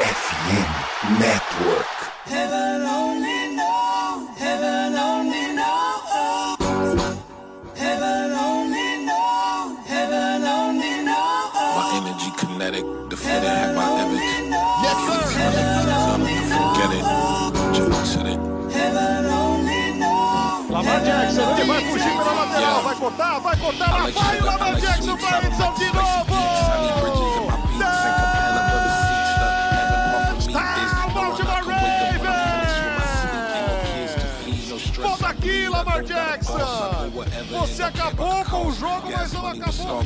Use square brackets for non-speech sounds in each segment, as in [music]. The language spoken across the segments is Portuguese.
FM Network. Heaven only knows, heaven only knows. Heaven only knows, heaven only knows. My energy kinetic, the fit have my evidence. Yes, sir. Forget it, just said it. Lamar Jackson, ele vai fugir pela lateral, vai cortar, vai cortar, vai Lamar Jackson para a edição de novo! Você acabou com o jogo, mas não acabou.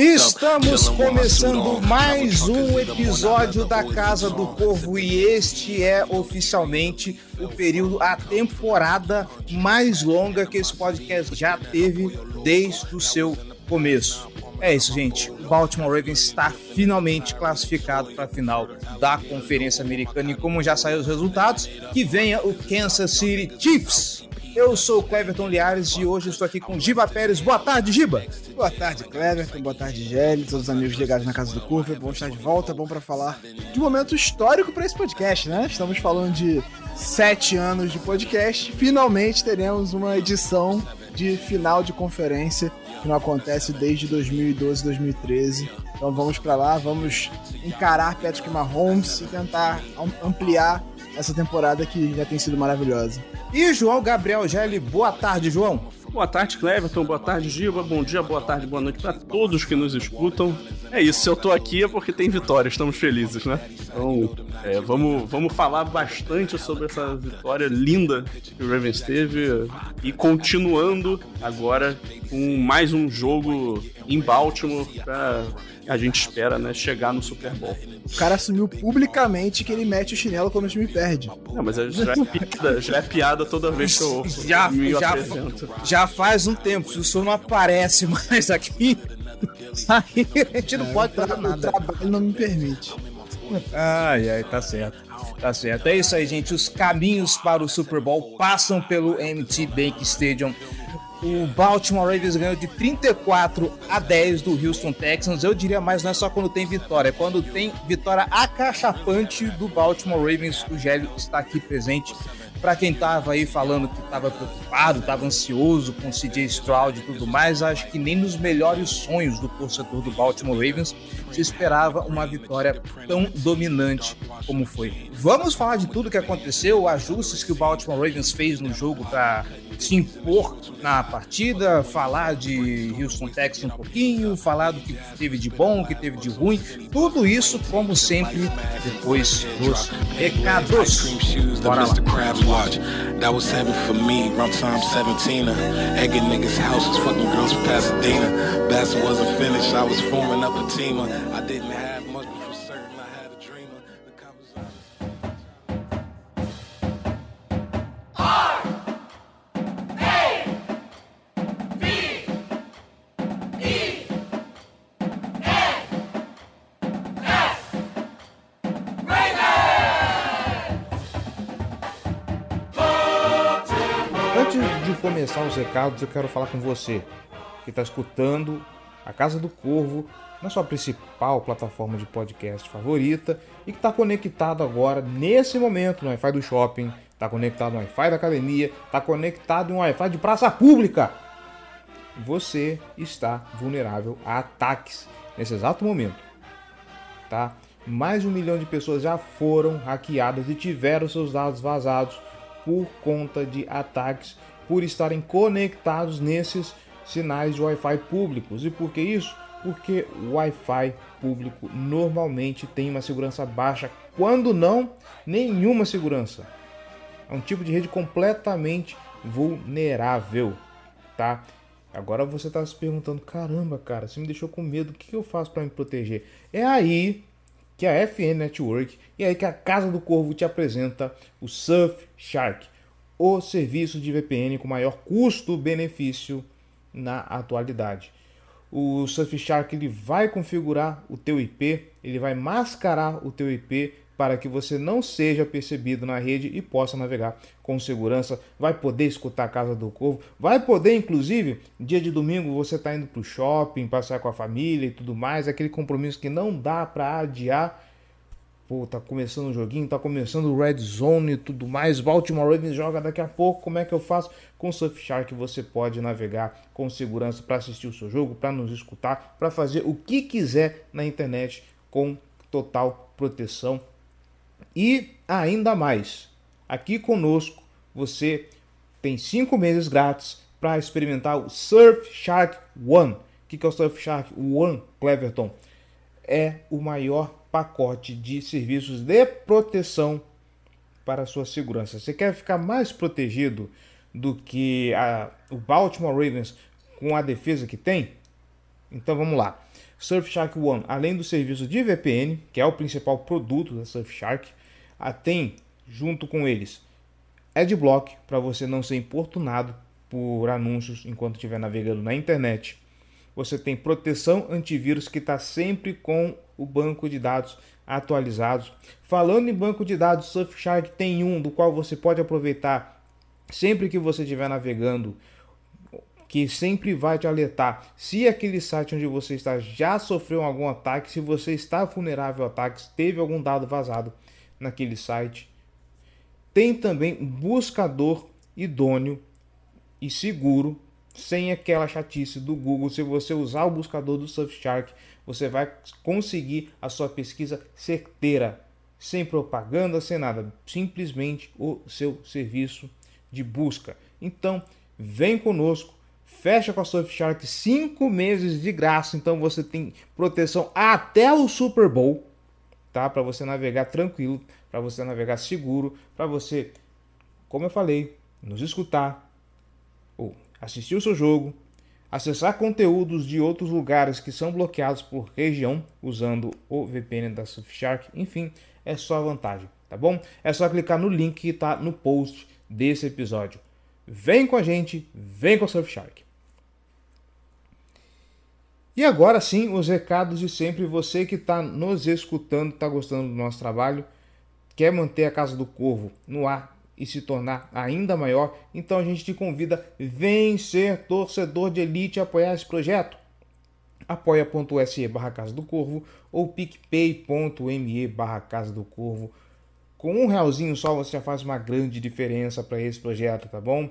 Estamos começando mais um episódio da Casa do Corvo e este é oficialmente o período, a temporada mais longa que esse podcast já teve desde o seu começo. É isso, gente. O Baltimore Ravens está finalmente classificado para a final da Conferência Americana e como já saíram os resultados, que venha o Kansas City Chiefs. Eu sou o Cleverton Liares e hoje estou aqui com Giba Pérez. Boa tarde, Giba. Boa tarde, Cleverton. Boa tarde, Gelli. Todos os amigos ligados na Casa do Curva. Bom estar de volta. Bom para falar de um momento histórico para esse podcast, né? Estamos falando de sete anos de podcast. Finalmente teremos uma edição de final de conferência que não acontece desde 2012, 2013. Então vamos para lá, vamos encarar Patrick Mahomes e tentar ampliar essa temporada que já tem sido maravilhosa. E João Gabriel Gelli, boa tarde, João. Boa tarde, Cleverton. Boa tarde, Giba. Bom dia, boa tarde, boa noite para todos que nos escutam. É isso, se eu tô aqui é porque tem vitória, estamos felizes, né? Então, é, vamos, vamos falar bastante sobre essa vitória linda que o Ravens teve e continuando agora com mais um jogo em Baltimore para a gente espera, né, chegar no Super Bowl. O cara assumiu publicamente que ele mete o chinelo quando o time perde. Não, mas já é piada, já é piada toda vez que eu já, me já, apresento. Já faz um tempo, se o senhor não aparece mais aqui, [laughs] aí a gente não é, pode falar nada. O trabalho não me permite. Ai, ai, tá certo. Tá certo. É isso aí, gente. Os caminhos para o Super Bowl passam pelo MT Bank Stadium o Baltimore Ravens ganhou de 34 a 10 do Houston Texans. Eu diria mais, não é só quando tem vitória, é quando tem vitória acachapante do Baltimore Ravens. O Gélio está aqui presente. Para quem estava aí falando que estava preocupado, estava ansioso com o CJ Stroud e tudo mais, acho que nem nos melhores sonhos do torcedor do Baltimore Ravens se esperava uma vitória tão dominante como foi. Vamos falar de tudo que aconteceu, ajustes que o Baltimore Ravens fez no jogo para se impor na partida, falar de Houston Texas um pouquinho, falar do que teve de bom, que teve de ruim, tudo isso, como sempre, depois dos recados. Bora lá. That was heaven for me, time 17. Egging niggas' houses, fucking girls from Pasadena. Bass wasn't finished, I was forming up a team. I didn't have começar os recados, eu quero falar com você que está escutando a Casa do Corvo na sua principal plataforma de podcast favorita e que está conectado agora, nesse momento, no Wi-Fi do shopping, está conectado no Wi-Fi da academia, está conectado em um Wi-Fi de praça pública. Você está vulnerável a ataques nesse exato momento. Tá? Mais de um milhão de pessoas já foram hackeadas e tiveram seus dados vazados por conta de ataques por estarem conectados nesses sinais de Wi-Fi públicos. E por que isso? Porque o Wi-Fi público normalmente tem uma segurança baixa, quando não, nenhuma segurança. É um tipo de rede completamente vulnerável, tá? Agora você está se perguntando, caramba, cara, você me deixou com medo, o que eu faço para me proteger? É aí que a FN Network e é aí que a Casa do Corvo te apresenta o Surfshark o serviço de VPN com maior custo-benefício na atualidade. O Surfshark ele vai configurar o teu IP, ele vai mascarar o teu IP para que você não seja percebido na rede e possa navegar com segurança. Vai poder escutar a Casa do Corvo, vai poder, inclusive, dia de domingo você está indo para o shopping, passear com a família e tudo mais, aquele compromisso que não dá para adiar. Pô, tá começando o joguinho, tá começando o Red Zone e tudo mais. Baltimore Ravens joga daqui a pouco. Como é que eu faço? Com Surfshark você pode navegar com segurança para assistir o seu jogo, para nos escutar, para fazer o que quiser na internet com total proteção e ainda mais, aqui conosco você tem cinco meses grátis para experimentar o Surfshark One. O que é o Surfshark One, Cleverton? É o maior pacote de serviços de proteção para a sua segurança. Você quer ficar mais protegido do que a, o Baltimore Ravens com a defesa que tem? Então vamos lá. Surfshark One, além do serviço de VPN, que é o principal produto da Surfshark, tem junto com eles Adblock para você não ser importunado por anúncios enquanto estiver navegando na internet. Você tem proteção antivírus que está sempre com o banco de dados atualizados. Falando em banco de dados, Surfshark tem um do qual você pode aproveitar sempre que você estiver navegando, que sempre vai te alertar se aquele site onde você está já sofreu algum ataque, se você está vulnerável a ataques, teve algum dado vazado naquele site. Tem também um buscador idôneo e seguro, sem aquela chatice do Google. Se você usar o buscador do Surfshark, você vai conseguir a sua pesquisa certeira, sem propaganda, sem nada, simplesmente o seu serviço de busca. Então, vem conosco, fecha com a Surfshark cinco meses de graça, então você tem proteção até o Super Bowl tá? Para você navegar tranquilo, para você navegar seguro, para você, como eu falei, nos escutar, ou assistir o seu jogo, acessar conteúdos de outros lugares que são bloqueados por região usando o VPN da Surfshark, enfim, é só vantagem, tá bom? É só clicar no link que está no post desse episódio. Vem com a gente, vem com a Surfshark. E agora sim, os recados de sempre. Você que está nos escutando, está gostando do nosso trabalho, quer manter a Casa do Corvo no ar e se tornar ainda maior, então a gente te convida, vem ser torcedor de elite e apoiar esse projeto. apoia.se barra Casa do Corvo ou picpay.me barra Casa do Corvo. Com um realzinho só você já faz uma grande diferença para esse projeto, tá bom?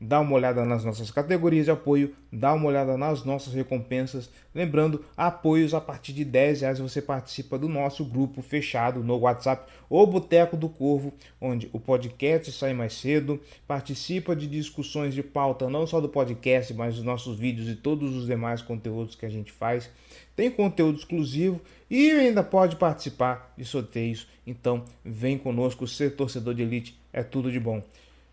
Dá uma olhada nas nossas categorias de apoio, dá uma olhada nas nossas recompensas. Lembrando, apoios a partir de 10 reais você participa do nosso grupo fechado no WhatsApp, o Boteco do Corvo, onde o podcast sai mais cedo, participa de discussões de pauta, não só do podcast, mas dos nossos vídeos e todos os demais conteúdos que a gente faz. Tem conteúdo exclusivo e ainda pode participar de sorteios. Então, vem conosco, ser torcedor de elite é tudo de bom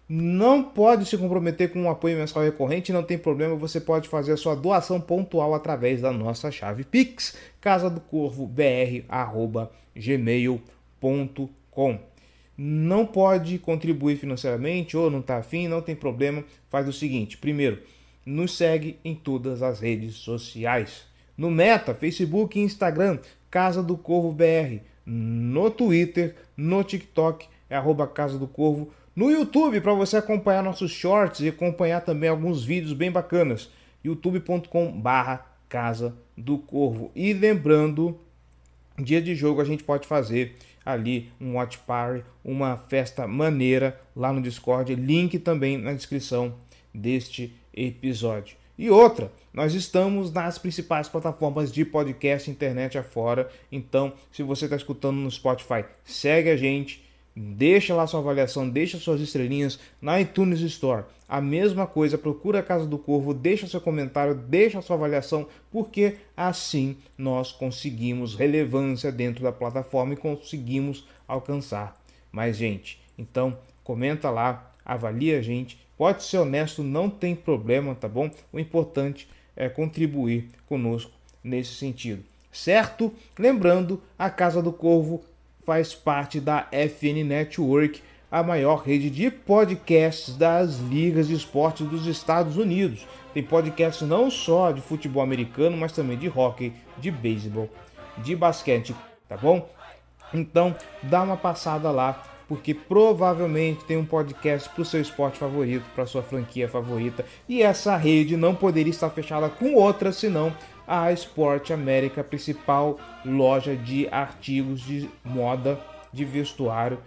não pode se comprometer com um apoio mensal recorrente, não tem problema, você pode fazer a sua doação pontual através da nossa chave Pix, casa do corvo br@gmail.com. Não pode contribuir financeiramente ou não está afim, não tem problema. Faz o seguinte: primeiro, nos segue em todas as redes sociais. No Meta, Facebook e Instagram, Casa do Corvo BR. No Twitter, no TikTok, é arroba Casa do Corvo no YouTube, para você acompanhar nossos shorts e acompanhar também alguns vídeos bem bacanas. youtube.com barra Casa do Corvo. E lembrando, dia de jogo a gente pode fazer ali um watch party, uma festa maneira lá no Discord. Link também na descrição deste episódio. E outra, nós estamos nas principais plataformas de podcast internet afora. Então, se você está escutando no Spotify, segue a gente Deixa lá sua avaliação, deixa suas estrelinhas na iTunes Store. A mesma coisa, procura a Casa do Corvo, deixa seu comentário, deixa sua avaliação, porque assim nós conseguimos relevância dentro da plataforma e conseguimos alcançar mais gente. Então, comenta lá, avalia a gente. Pode ser honesto, não tem problema, tá bom? O importante é contribuir conosco nesse sentido. Certo? Lembrando, a Casa do Corvo faz parte da FN Network, a maior rede de podcasts das ligas de esporte dos Estados Unidos. Tem podcasts não só de futebol americano, mas também de hockey, de beisebol, de basquete, tá bom? Então, dá uma passada lá, porque provavelmente tem um podcast para o seu esporte favorito, para sua franquia favorita, e essa rede não poderia estar fechada com outra senão a Sport América, principal loja de artigos de moda, de vestuário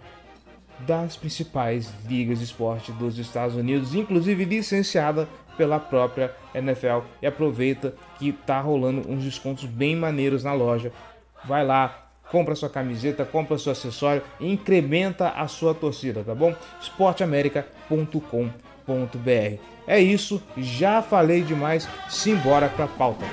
das principais ligas de esporte dos Estados Unidos, inclusive licenciada pela própria NFL. E aproveita que tá rolando uns descontos bem maneiros na loja. Vai lá, compra sua camiseta, compra seu acessório e incrementa a sua torcida, tá bom? esporteamerica.com.br. É isso, já falei demais, simbora pra pauta.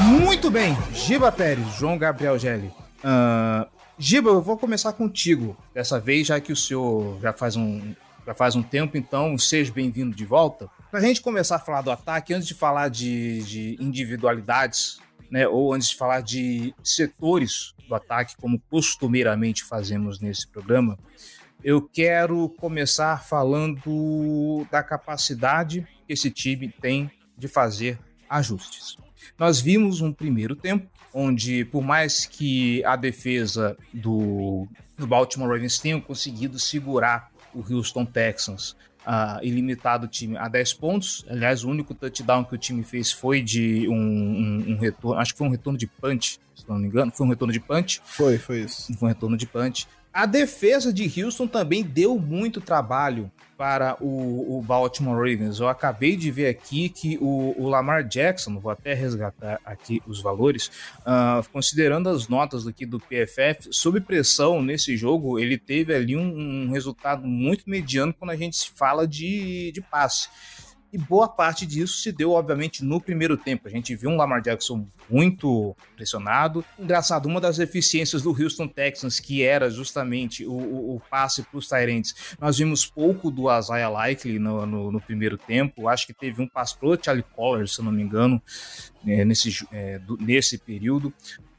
Muito bem, Giba Pérez, João Gabriel Gelli. Uh, Giba, eu vou começar contigo dessa vez, já que o senhor já faz um, já faz um tempo, então seja bem-vindo de volta. Para a gente começar a falar do ataque, antes de falar de, de individualidades, né, ou antes de falar de setores do ataque, como costumeiramente fazemos nesse programa, eu quero começar falando da capacidade que esse time tem de fazer ajustes. Nós vimos um primeiro tempo onde, por mais que a defesa do, do Baltimore Ravens tenha conseguido segurar o Houston Texans uh, e limitar o time a 10 pontos, aliás, o único touchdown que o time fez foi de um, um, um retorno, acho que foi um retorno de punch, se não me engano, foi um retorno de punch. Foi, foi isso. Foi um retorno de punch. A defesa de Houston também deu muito trabalho para o, o, Baltimore Ravens. Eu acabei de ver aqui que o, o Lamar Jackson, vou até resgatar aqui os valores, uh, considerando as notas aqui do PFF, sob pressão nesse jogo, ele teve ali um, um resultado muito mediano quando a gente fala de, de passe. E boa parte disso se deu, obviamente, no primeiro tempo. A gente viu um Lamar Jackson muito pressionado. Engraçado, uma das eficiências do Houston Texans, que era justamente o, o, o passe para os Tyrants, nós vimos pouco do Isaiah Likely no, no, no, primeiro tempo. Acho que teve um passe pro Charlie Collar, se não me engano, é, nesse, é, do, nesse período.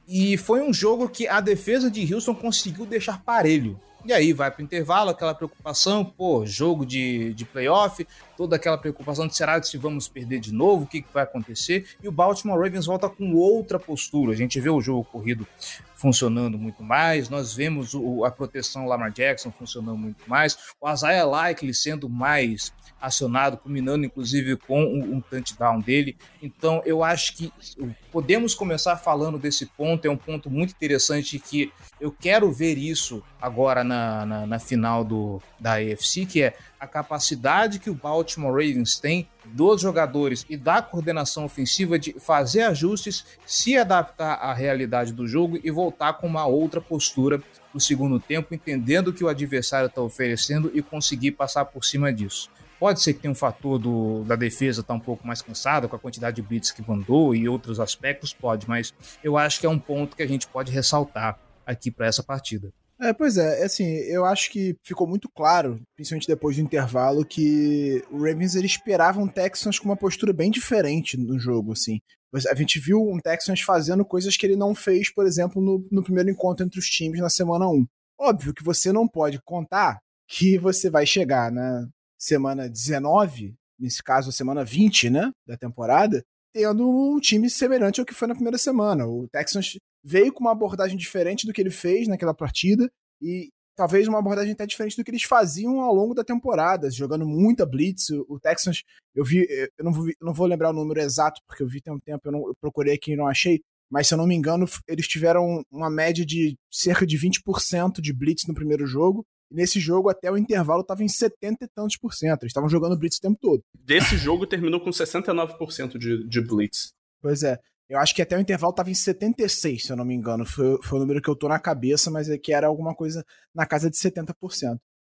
E foi um jogo que a defesa de Houston conseguiu deixar parelho. E aí vai para o intervalo, aquela preocupação, pô, jogo de, de playoff, toda aquela preocupação de será que se vamos perder de novo, o que, que vai acontecer? E o Baltimore Ravens volta com outra postura. A gente vê o jogo corrido funcionando muito mais, nós vemos o, a proteção Lamar Jackson funcionando muito mais, o Isaiah Likely sendo mais acionado, culminando inclusive com um, um touchdown dele. Então eu acho que podemos começar falando desse ponto, é um ponto muito interessante que eu quero ver isso agora na, na, na final do, da AFC, que é a capacidade que o Baltimore Ravens tem dos jogadores e da coordenação ofensiva de fazer ajustes, se adaptar à realidade do jogo e voltar com uma outra postura no segundo tempo, entendendo o que o adversário está oferecendo e conseguir passar por cima disso. Pode ser que tenha um fator do, da defesa estar tá um pouco mais cansada com a quantidade de blitz que mandou e outros aspectos, pode, mas eu acho que é um ponto que a gente pode ressaltar aqui para essa partida. É, pois é, assim, eu acho que ficou muito claro, principalmente depois do intervalo, que o Ravens ele esperava um Texans com uma postura bem diferente no jogo, assim. A gente viu um Texans fazendo coisas que ele não fez, por exemplo, no, no primeiro encontro entre os times na semana 1. Óbvio que você não pode contar que você vai chegar na semana 19, nesse caso a semana 20, né, da temporada, tendo um time semelhante ao que foi na primeira semana. O Texans veio com uma abordagem diferente do que ele fez naquela partida e talvez uma abordagem até diferente do que eles faziam ao longo da temporada, jogando muita blitz. O Texans, eu vi, eu não vou, eu não vou lembrar o número exato porque eu vi tem um tempo, eu, não, eu procurei aqui e não achei, mas se eu não me engano, eles tiveram uma média de cerca de 20% de blitz no primeiro jogo. E nesse jogo, até o intervalo, estava em 70 e tantos por cento. Eles estavam jogando blitz o tempo todo. Desse jogo terminou com 69% de, de blitz. Pois é. Eu acho que até o intervalo estava em 76, se eu não me engano. Foi, foi o número que eu tô na cabeça, mas é que era alguma coisa na casa de 70%.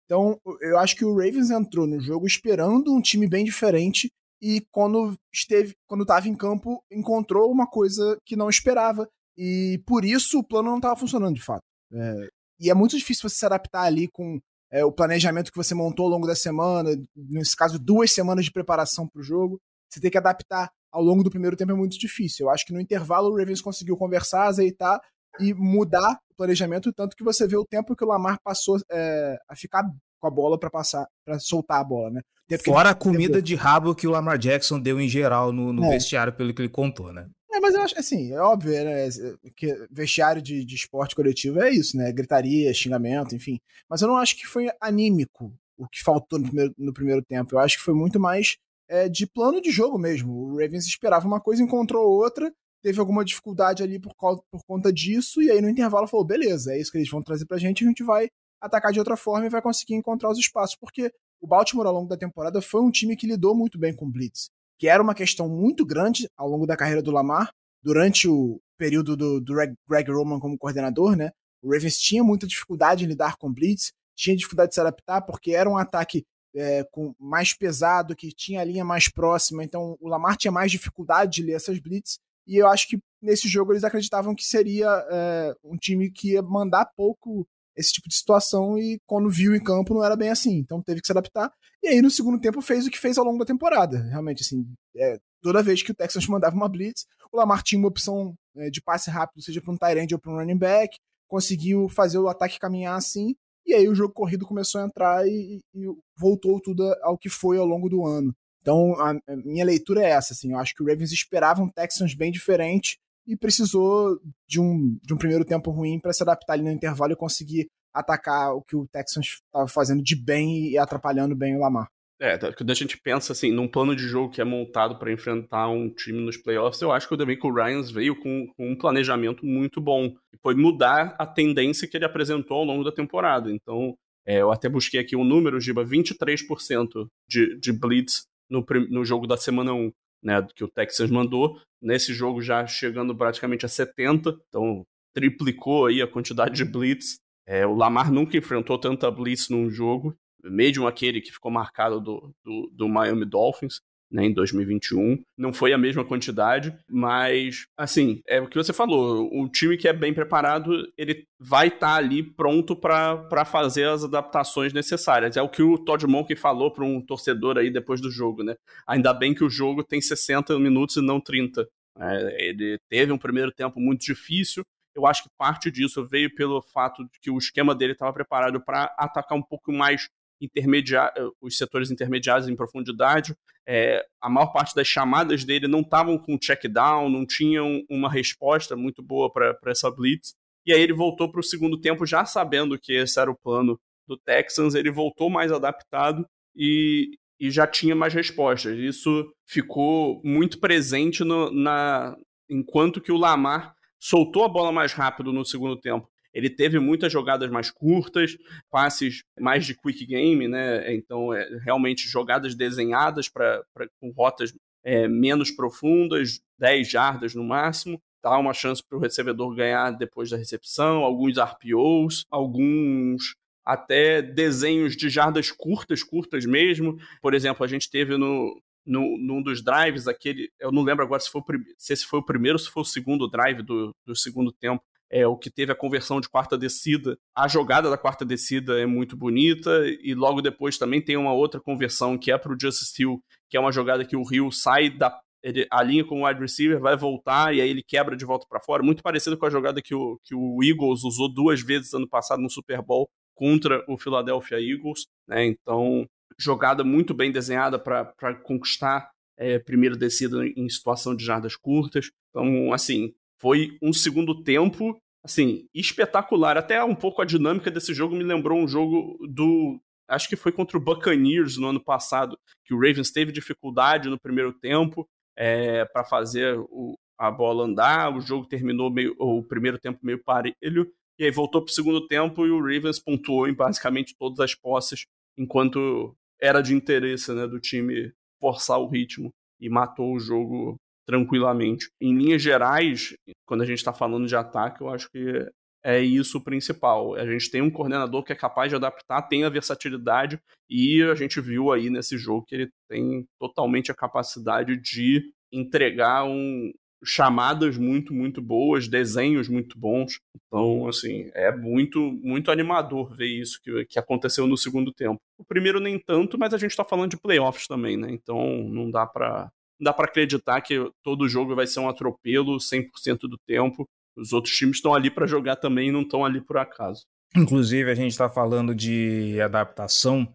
Então, eu acho que o Ravens entrou no jogo esperando um time bem diferente e quando esteve, quando estava em campo, encontrou uma coisa que não esperava e por isso o plano não estava funcionando de fato. É, e é muito difícil você se adaptar ali com é, o planejamento que você montou ao longo da semana, nesse caso duas semanas de preparação para o jogo. Você tem que adaptar ao longo do primeiro tempo é muito difícil. Eu acho que no intervalo o Ravens conseguiu conversar, azeitar e mudar o planejamento, tanto que você vê o tempo que o Lamar passou é, a ficar com a bola para passar, para soltar a bola, né? Fora a comida de rabo que o Lamar Jackson deu em geral no, no é. vestiário, pelo que ele contou, né? É, mas eu acho assim, é óbvio, né? Que vestiário de, de esporte coletivo é isso, né? Gritaria, xingamento, enfim. Mas eu não acho que foi anímico o que faltou no primeiro, no primeiro tempo. Eu acho que foi muito mais é, de plano de jogo mesmo. O Ravens esperava uma coisa, encontrou outra, teve alguma dificuldade ali por, por conta disso, e aí no intervalo falou: beleza, é isso que eles vão trazer pra gente, a gente vai atacar de outra forma e vai conseguir encontrar os espaços, porque o Baltimore ao longo da temporada foi um time que lidou muito bem com Blitz que era uma questão muito grande ao longo da carreira do Lamar, durante o período do, do Greg Roman como coordenador, né? O Ravens tinha muita dificuldade em lidar com blitz, tinha dificuldade de se adaptar porque era um ataque é, com, mais pesado, que tinha a linha mais próxima, então o Lamar tinha mais dificuldade de ler essas blitz, e eu acho que nesse jogo eles acreditavam que seria é, um time que ia mandar pouco esse tipo de situação. E quando viu em campo não era bem assim, então teve que se adaptar. E aí no segundo tempo fez o que fez ao longo da temporada. Realmente, assim, é, toda vez que o Texans mandava uma blitz, o Lamar tinha uma opção é, de passe rápido, seja para um tight end ou para um running back, conseguiu fazer o ataque caminhar assim, e aí o jogo corrido começou a entrar e, e voltou tudo ao que foi ao longo do ano. Então, a, a minha leitura é essa, assim, eu acho que o Ravens esperava um Texans bem diferente e precisou de um, de um primeiro tempo ruim para se adaptar ali no intervalo e conseguir atacar o que o Texans estava fazendo de bem e atrapalhando bem o Lamar. É, quando a gente pensa assim, num plano de jogo que é montado para enfrentar um time nos playoffs, eu acho que o DeMarco Ryans veio com, com, um planejamento muito bom. E foi mudar a tendência que ele apresentou ao longo da temporada. Então, é, eu até busquei aqui um número, Giba, 23% de, de blitz no, no jogo da semana 1 né, que o Texas mandou. Nesse jogo já chegando praticamente a 70, então triplicou aí a quantidade de blitz. É, o Lamar nunca enfrentou tanta blitz num jogo, mesmo aquele que ficou marcado do, do, do Miami Dolphins né, em 2021. Não foi a mesma quantidade, mas, assim, é o que você falou. O time que é bem preparado, ele vai estar tá ali pronto para fazer as adaptações necessárias. É o que o Todd Monk falou para um torcedor aí depois do jogo, né? Ainda bem que o jogo tem 60 minutos e não 30. É, ele teve um primeiro tempo muito difícil, eu acho que parte disso veio pelo fato de que o esquema dele estava preparado para atacar um pouco mais intermediário, os setores intermediários em profundidade. É, a maior parte das chamadas dele não estavam com check down, não tinham uma resposta muito boa para essa blitz. E aí ele voltou para o segundo tempo já sabendo que esse era o plano do Texans, ele voltou mais adaptado e, e já tinha mais respostas. Isso ficou muito presente no, na enquanto que o Lamar soltou a bola mais rápido no segundo tempo ele teve muitas jogadas mais curtas, passes mais de quick game, né? Então, é, realmente jogadas desenhadas para com rotas é, menos profundas, 10 jardas no máximo. Dá uma chance para o recebedor ganhar depois da recepção, alguns RPOs, alguns até desenhos de jardas curtas, curtas mesmo. Por exemplo, a gente teve no, no, num dos drives, aquele. Eu não lembro agora se, foi se esse foi o primeiro ou se foi o segundo drive do, do segundo tempo, é o que teve a conversão de quarta descida. A jogada da quarta descida é muito bonita e logo depois também tem uma outra conversão que é para o Justice Hill, que é uma jogada que o Hill sai da ele, linha com o wide receiver, vai voltar e aí ele quebra de volta para fora. Muito parecido com a jogada que o, que o Eagles usou duas vezes ano passado no Super Bowl contra o Philadelphia Eagles. Né? Então, jogada muito bem desenhada para conquistar é, primeira descida em situação de jardas curtas. Então, assim, foi um segundo tempo, assim, espetacular. Até um pouco a dinâmica desse jogo me lembrou um jogo do. Acho que foi contra o Buccaneers no ano passado, que o Ravens teve dificuldade no primeiro tempo é, para fazer o, a bola andar. O jogo terminou meio. O primeiro tempo meio parelho. E aí voltou para o segundo tempo e o Ravens pontuou em basicamente todas as posses, enquanto era de interesse né, do time forçar o ritmo e matou o jogo tranquilamente. Em linhas gerais, quando a gente está falando de ataque, eu acho que é isso o principal. A gente tem um coordenador que é capaz de adaptar, tem a versatilidade, e a gente viu aí nesse jogo que ele tem totalmente a capacidade de entregar um, chamadas muito, muito boas, desenhos muito bons. Então, assim, é muito, muito animador ver isso que, que aconteceu no segundo tempo. O primeiro nem tanto, mas a gente está falando de playoffs também, né? Então não dá para dá para acreditar que todo jogo vai ser um atropelo 100% do tempo. Os outros times estão ali para jogar também e não estão ali por acaso. Inclusive, a gente está falando de adaptação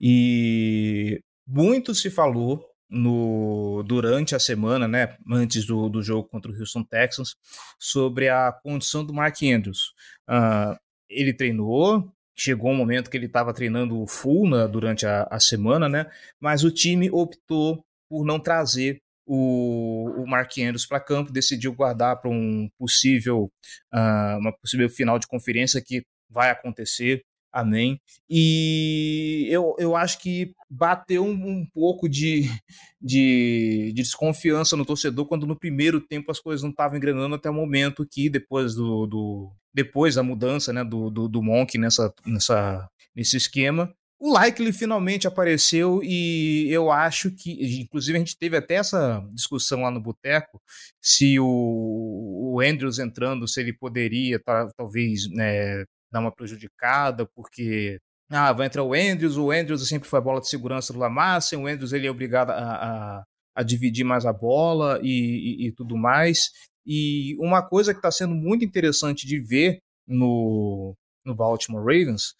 e muito se falou no, durante a semana, né, antes do, do jogo contra o Houston Texans, sobre a condição do Mark Andrews. Uh, ele treinou, chegou um momento que ele estava treinando full na, durante a, a, semana, né, mas o time optou por não trazer o, o Mark Andrews para campo, decidiu guardar para um possível, uh, uma possível final de conferência que vai acontecer Amém. E eu, eu acho que bateu um, um pouco de, de, de, desconfiança no torcedor quando no primeiro tempo as coisas não estavam engrenando até o momento que depois do, do depois da mudança né, do, do, do Monk nessa, nessa, nesse esquema, o Likely finalmente apareceu e eu acho que, inclusive a gente teve até essa discussão lá no Boteco, se o, o Andrews entrando, se ele poderia talvez né, dar uma prejudicada, porque ah, vai entrar o Andrews, o Andrews sempre foi a bola de segurança do Lamassa, o Andrews ele é obrigado a, a, a dividir mais a bola e, e, e, tudo mais. E uma coisa que está sendo muito interessante de ver no, no Baltimore Ravens,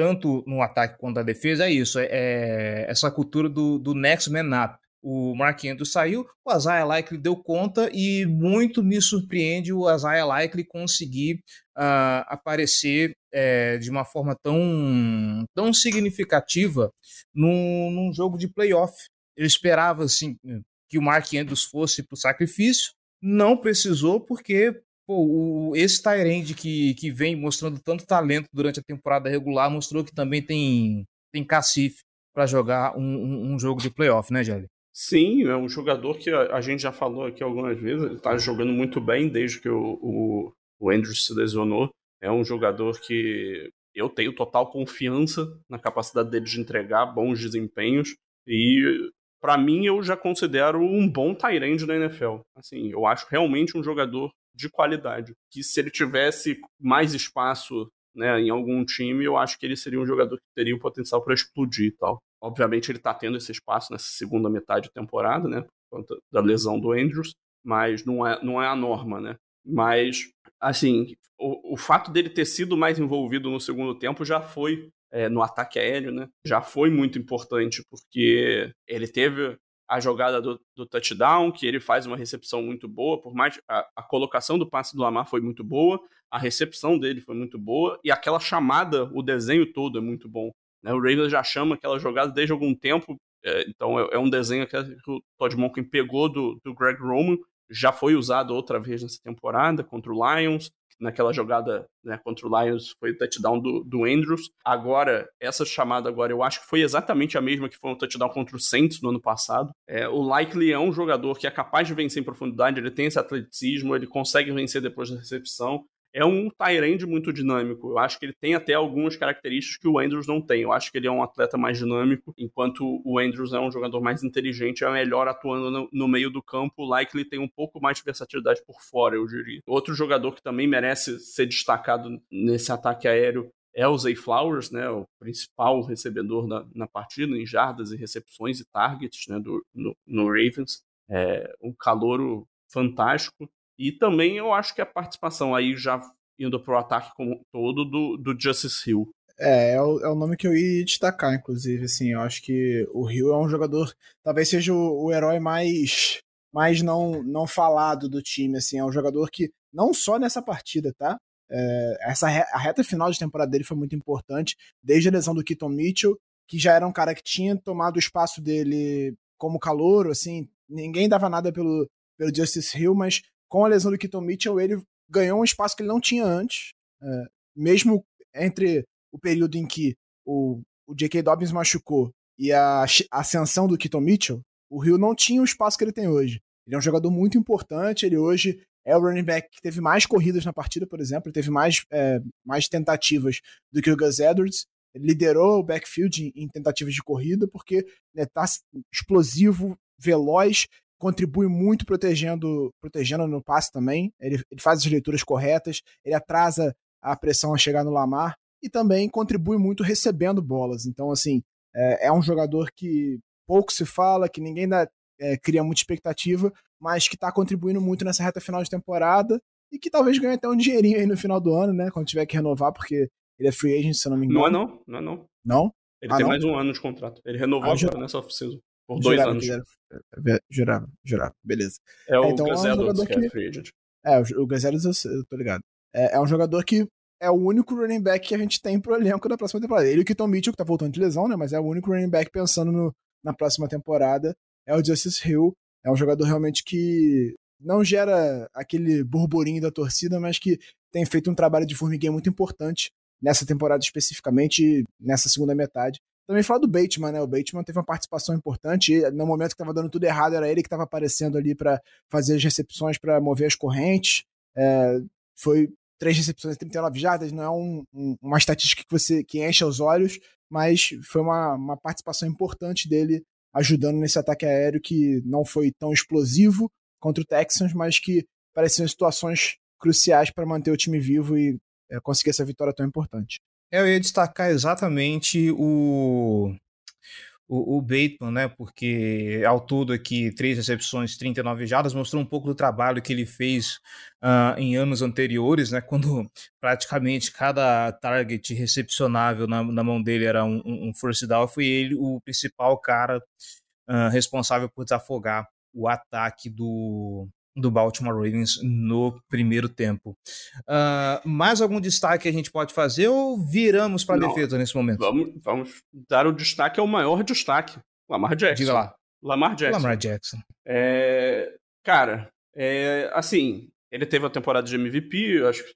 tanto no ataque quanto na defesa, é isso, é, é essa cultura do, do next man up o Mark Andrews saiu, o Isaiah Likely deu conta e muito me surpreende o Isaiah Likely conseguir uh, aparecer é, de uma forma tão, tão significativa num, num jogo de playoff. Ele esperava assim, que o Mark Andrews fosse para o sacrifício, não precisou porque pô, o, esse Tyrande que, que vem mostrando tanto talento durante a temporada regular mostrou que também tem, tem cacife para jogar um, um, um, jogo de playoff, né, Gelli? Sim, é um jogador que a, a, gente já falou aqui algumas vezes, ele está jogando muito bem desde que o, o, o Andrews se lesionou. É um jogador que eu tenho total confiança na capacidade dele de entregar bons desempenhos e para mim eu já considero um bom Tyrande da NFL. Assim, eu acho realmente um jogador de qualidade, que se ele tivesse mais espaço né, em algum time, eu acho que ele seria um jogador que teria o potencial para explodir e tal. Obviamente ele está tendo esse espaço nessa segunda metade da temporada, né, por conta da lesão do Andrews, mas não é, não é a norma, né? Mas, assim, o, o fato dele ter sido mais envolvido no segundo tempo já foi é, no ataque aéreo, né? Já foi muito importante, porque ele teve a jogada do, do, touchdown, que ele faz uma recepção muito boa, por mais a, a, colocação do passe do Lamar foi muito boa, a recepção dele foi muito boa, e aquela chamada, o desenho todo é muito bom. Né? O Ravens já chama aquela jogada desde algum tempo, é, então é, é, um desenho que o Todd Monken pegou do, do Greg Roman, já foi usado outra vez nessa temporada contra o Lions, naquela jogada né, contra o Lions foi o touchdown do, do Andrews. Agora, essa chamada agora, eu acho que foi exatamente a mesma que foi o touchdown contra o Saints no ano passado. É, o Likely é um jogador que é capaz de vencer em profundidade, ele tem esse atleticismo, ele consegue vencer depois da recepção é um Tyrande muito dinâmico. Eu acho que ele tem até algumas características que o Andrews não tem. Eu acho que ele é um atleta mais dinâmico, enquanto o Andrews é um jogador mais inteligente, é melhor atuando no, no meio do campo. O Likely tem um pouco mais de versatilidade por fora, eu diria. Outro jogador que também merece ser destacado nesse ataque aéreo é o Zay Flowers, né, o principal recebedor na, na partida, em jardas e recepções e targets né, do, no, no Ravens. É um calouro fantástico. E também eu acho que a participação aí já indo para o ataque como um todo do, do Justice Hill. É, é o, é o, nome que eu ia destacar, inclusive, assim, eu acho que o Hill é um jogador, talvez seja o, o herói mais, mais não, não falado do time, assim, é um jogador que, não só nessa partida, tá? É, essa a reta final de temporada dele foi muito importante, desde a lesão do Keaton Mitchell, que já era um cara que tinha tomado o espaço dele como calouro, assim, ninguém dava nada pelo, pelo Justice Hill, mas com a lesão do Keaton Mitchell, ele ganhou um espaço que ele não tinha antes, é, mesmo entre o período em que o, o J.K. Dobbins machucou e a ascensão do Keaton Mitchell, o Rio não tinha o espaço que ele tem hoje. Ele é um jogador muito importante, ele hoje é o running back que teve mais corridas na partida, por exemplo, ele teve mais, é, mais tentativas do que o Gus Edwards, ele liderou o backfield em, em tentativas de corrida, porque está né, explosivo, veloz contribui muito protegendo, protegendo no passe também. Ele, ele faz as leituras corretas, ele atrasa a pressão a chegar no Lamar e também contribui muito recebendo bolas. Então, assim, é, é um jogador que pouco se fala, que ninguém dá é, cria muita expectativa, mas que está contribuindo muito nessa reta final de temporada e que talvez ganhe até um dinheirinho aí no final do ano, né? Quando tiver que renovar, porque ele é free agent, se eu não me engano. Não é não, não é não. Não? Ele Ah, tem não? mais um ano de contrato. Ele renovou Ah, agora jurava. nessa off-season. Por dois Jurava anos. que ele era- Jurava, jurava, beleza. É o então é um Gus Edwards jogador que é que- free agent. É, o, Gazeles eu, eu tô ligado. É, é um jogador que é o único running back que a gente tem pro elenco da próxima temporada. Ele e o Keaton Mitchell, que tá voltando de lesão, né? Mas é o único running back pensando no- na próxima temporada. É o Justice Hill. É um jogador realmente que não gera aquele burburinho da torcida, mas que tem feito um trabalho de formiguinha muito importante nessa temporada especificamente, nessa segunda metade. Também falar do Bateman, né? O Bateman teve uma participação importante. No momento que tava dando tudo errado, era ele que tava aparecendo ali para fazer as recepções, para mover as correntes. É, foi três recepções e 39 jardas, não é um- um- uma estatística que você que enche os olhos, mas foi uma, uma participação importante dele ajudando nesse ataque aéreo que não foi tão explosivo contra o Texans, mas que pareciam situações cruciais para manter o time vivo e é, conseguir essa vitória tão importante. Eu ia destacar exatamente o, o, o Bateman, né? Porque ao todo aqui, três recepções, 39 jardas, mostrou um pouco do trabalho que ele fez ah, em anos anteriores, né? Quando praticamente cada target recepcionável na, na mão dele era um, um um first down, foi ele o principal cara ah, responsável por desafogar o ataque do, do Baltimore Ravens no primeiro tempo. Ah, mais algum destaque que a gente pode fazer ou viramos para a defesa nesse momento? Vamos, vamos dar o destaque ao maior destaque. Lamar Jackson. Diga lá. Lamar Jackson. Lamar Jackson. É, cara, é, assim, ele teve a temporada de MVP, eu acho que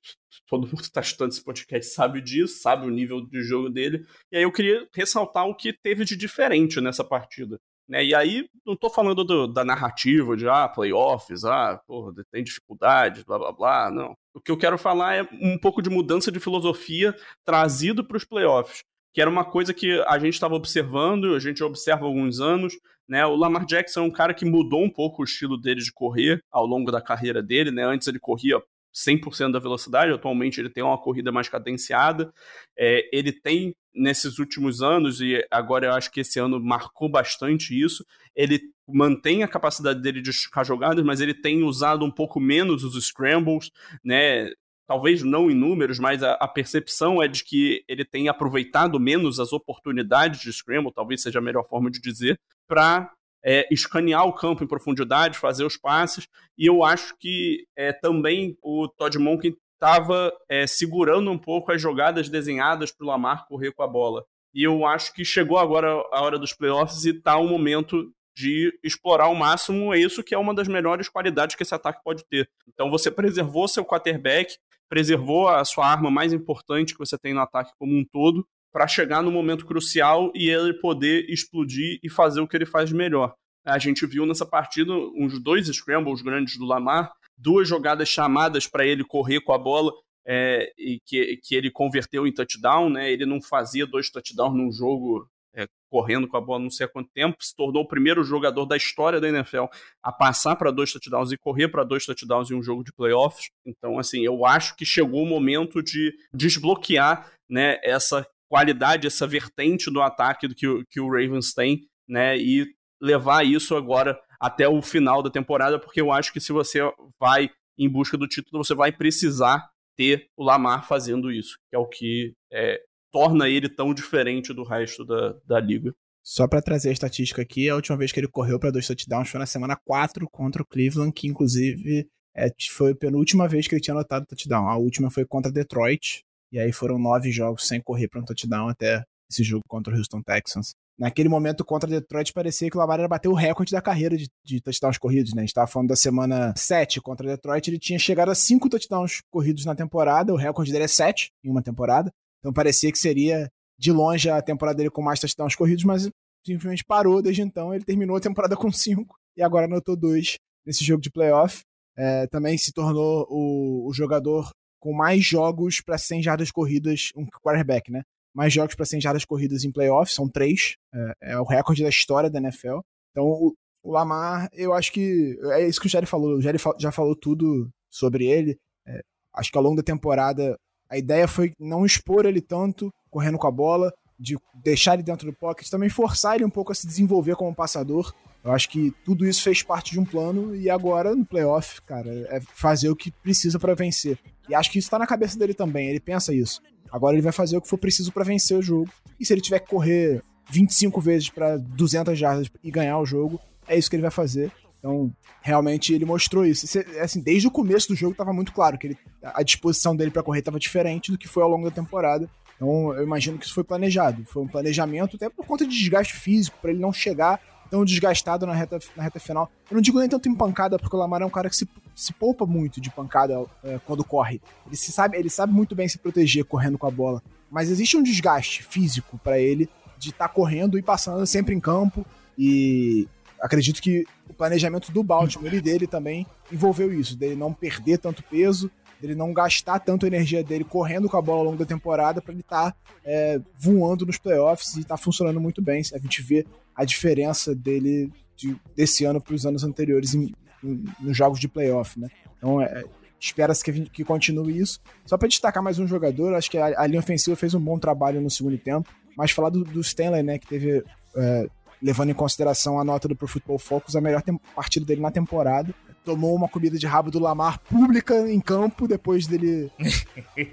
todo mundo que tá escutando esse podcast sabe disso, sabe o nível de jogo dele. E aí eu queria ressaltar o que teve de diferente nessa partida. Né? E aí, não tô falando do- da narrativa de ah, playoffs, ah, porra, tem dificuldade, blá blá blá, não. O que eu quero falar é um pouco de mudança de filosofia trazido para os playoffs, que era uma coisa que a gente estava observando, a gente observa há alguns anos, né? O Lamar Jackson é um cara que mudou um pouco o estilo dele de correr ao longo da carreira dele, né? Antes ele corria 100% da velocidade, atualmente ele tem uma corrida mais cadenciada. É, ele tem, nesses últimos anos, e agora eu acho que esse ano marcou bastante isso, ele mantém a capacidade dele de esticar jogadas, mas ele tem usado um pouco menos os scrambles, né? Talvez não em números, mas a, a percepção é de que ele tem aproveitado menos as oportunidades de scramble, talvez seja a melhor forma de dizer, para é, escanear o campo em profundidade, fazer os passes. E eu acho que é, também o Todd Monken estava é, segurando um pouco as jogadas desenhadas para o Lamar correr com a bola. E eu acho que chegou agora a hora dos playoffs e está o momento de explorar ao máximo isso que é uma das melhores qualidades que esse ataque pode ter. Então você preservou seu quarterback, preservou a sua arma mais importante que você tem no ataque como um todo, para chegar no momento crucial e ele poder explodir e fazer o que ele faz de melhor. A gente viu nessa partida uns dois scrambles grandes do Lamar, duas jogadas chamadas para ele correr com a bola é, e que, que ele converteu em touchdown, né? Ele não fazia dois touchdowns num jogo é, correndo com a bola não sei há quanto tempo, se tornou o primeiro jogador da história da NFL a passar para dois touchdowns e correr para dois touchdowns em um jogo de playoffs. Então, assim, eu acho que chegou o momento de desbloquear né, essa qualidade, essa vertente do ataque que, o- que o Ravens tem, né, e levar isso agora até o final da temporada, porque eu acho que se você vai em busca do título, você vai precisar ter o Lamar fazendo isso, que é o que é, torna ele tão diferente do resto da, da liga. Só pra trazer a estatística aqui, a última vez que ele correu pra dois touchdowns foi na semana 4 contra o Cleveland, que inclusive é, foi a penúltima vez que ele tinha anotado touchdown. A última foi contra Detroit, e aí foram nove jogos sem correr pra um touchdown até esse jogo contra o Houston Texans. Naquele momento contra Detroit parecia que o Lamar era bater o recorde da carreira de, de touchdowns corridos, né? A gente tava falando da semana 7 contra Detroit, ele tinha chegado a cinco touchdowns corridos na temporada, o recorde dele é 7 em uma temporada. Então parecia que seria de longe a temporada dele com mais touchdowns corridos, mas simplesmente parou desde então. Ele terminou a temporada [laughs] com 5 e agora anotou 2 nesse jogo de playoff. É, também se tornou o, o jogador com mais jogos para 100 jardas corridas, um quarterback, né? Mais jogos para 100 jardas corridas em playoffs, são três. É, é o recorde da história da NFL. Então, o, o Lamar, eu acho que. É isso que o Jerry falou. O Jerry fa- já falou tudo sobre ele. É, acho que ao longo da temporada, a ideia foi não expor ele tanto correndo com a bola, de deixar ele dentro do pocket, também forçar ele um pouco a se desenvolver como passador. Eu acho que tudo isso fez parte de um plano e agora no playoff, cara, é fazer o que precisa para vencer. E acho que isso tá na cabeça dele também, ele pensa isso. Agora ele vai fazer o que for preciso para vencer o jogo. E se ele tiver que correr 25 vezes para 200 jardas e ganhar o jogo, é isso que ele vai fazer. Então, realmente ele mostrou isso. Assim, desde o começo do jogo estava muito claro que ele, a disposição dele para correr estava diferente do que foi ao longo da temporada. Então, eu imagino que isso foi planejado. Foi um planejamento até por conta de desgaste físico, para ele não chegar tão desgastado na reta, na reta final. Eu não digo nem tanto em pancada, porque o Lamar é um cara que se, se poupa muito de pancada é, quando corre. Ele, se sabe, ele sabe muito bem se proteger correndo com a bola. Mas existe um desgaste físico para ele de estar tá correndo e passando sempre em campo. E acredito que o planejamento do Baltimore e dele também envolveu isso, dele não perder tanto peso, dele não gastar tanto a energia dele correndo com a bola ao longo da temporada para ele estar tá, é, voando nos playoffs e estar tá funcionando muito bem. A gente vê a diferença dele de, desse ano para os anos anteriores em, em, nos jogos de playoff, né? Então, é, espera-se que, que continue isso. Só para destacar mais um jogador, acho que a, a linha ofensiva fez um bom trabalho no segundo tempo, mas falar do, do Stanley, né, que teve é, levando em consideração a nota do Pro Football Focus, a melhor partida dele na temporada. Tomou uma comida de rabo do Lamar pública em campo, depois dele,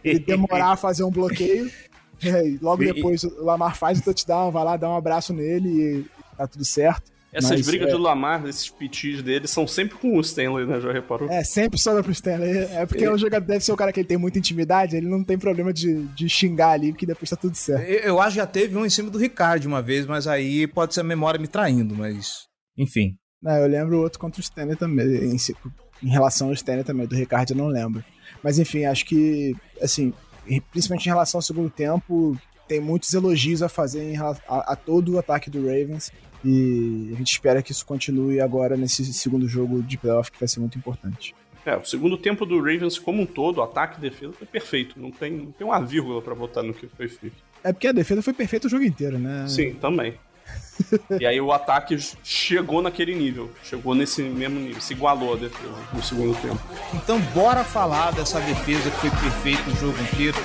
dele [laughs] demorar a fazer um bloqueio. É, logo depois o Lamar faz o touchdown, vai lá, dá um abraço nele e tá tudo certo. Essas Mas, brigas é... do Lamar, esses pitis dele, são sempre com o Stanley, né? Já reparou? É, sempre sobra pro Stanley. É porque é. o jogador deve ser o cara que ele tem muita intimidade, ele não tem problema de, de xingar ali, porque depois tá tudo certo. Eu, eu acho que já teve um em cima do Ricardo uma vez, mas aí pode ser a memória me traindo, mas. Enfim. Não, eu lembro outro contra o Stanley também. Em, em relação ao Stanley também, do Ricardo eu não lembro. Mas enfim, acho que, assim, principalmente em relação ao segundo tempo, tem muitos elogios a fazer em, a, a todo o ataque do Ravens. E a gente espera que isso continue agora nesse segundo jogo de playoff, que vai ser muito importante. É, o segundo tempo do Ravens como um todo, ataque e defesa, foi perfeito. Não tem, não tem uma vírgula para botar no que foi feito. É porque a defesa foi perfeita o jogo inteiro, né? Sim, também. E aí o ataque chegou naquele nível, chegou nesse mesmo nível, se igualou a defesa no segundo tempo. Então bora falar dessa defesa que foi perfeita o jogo inteiro.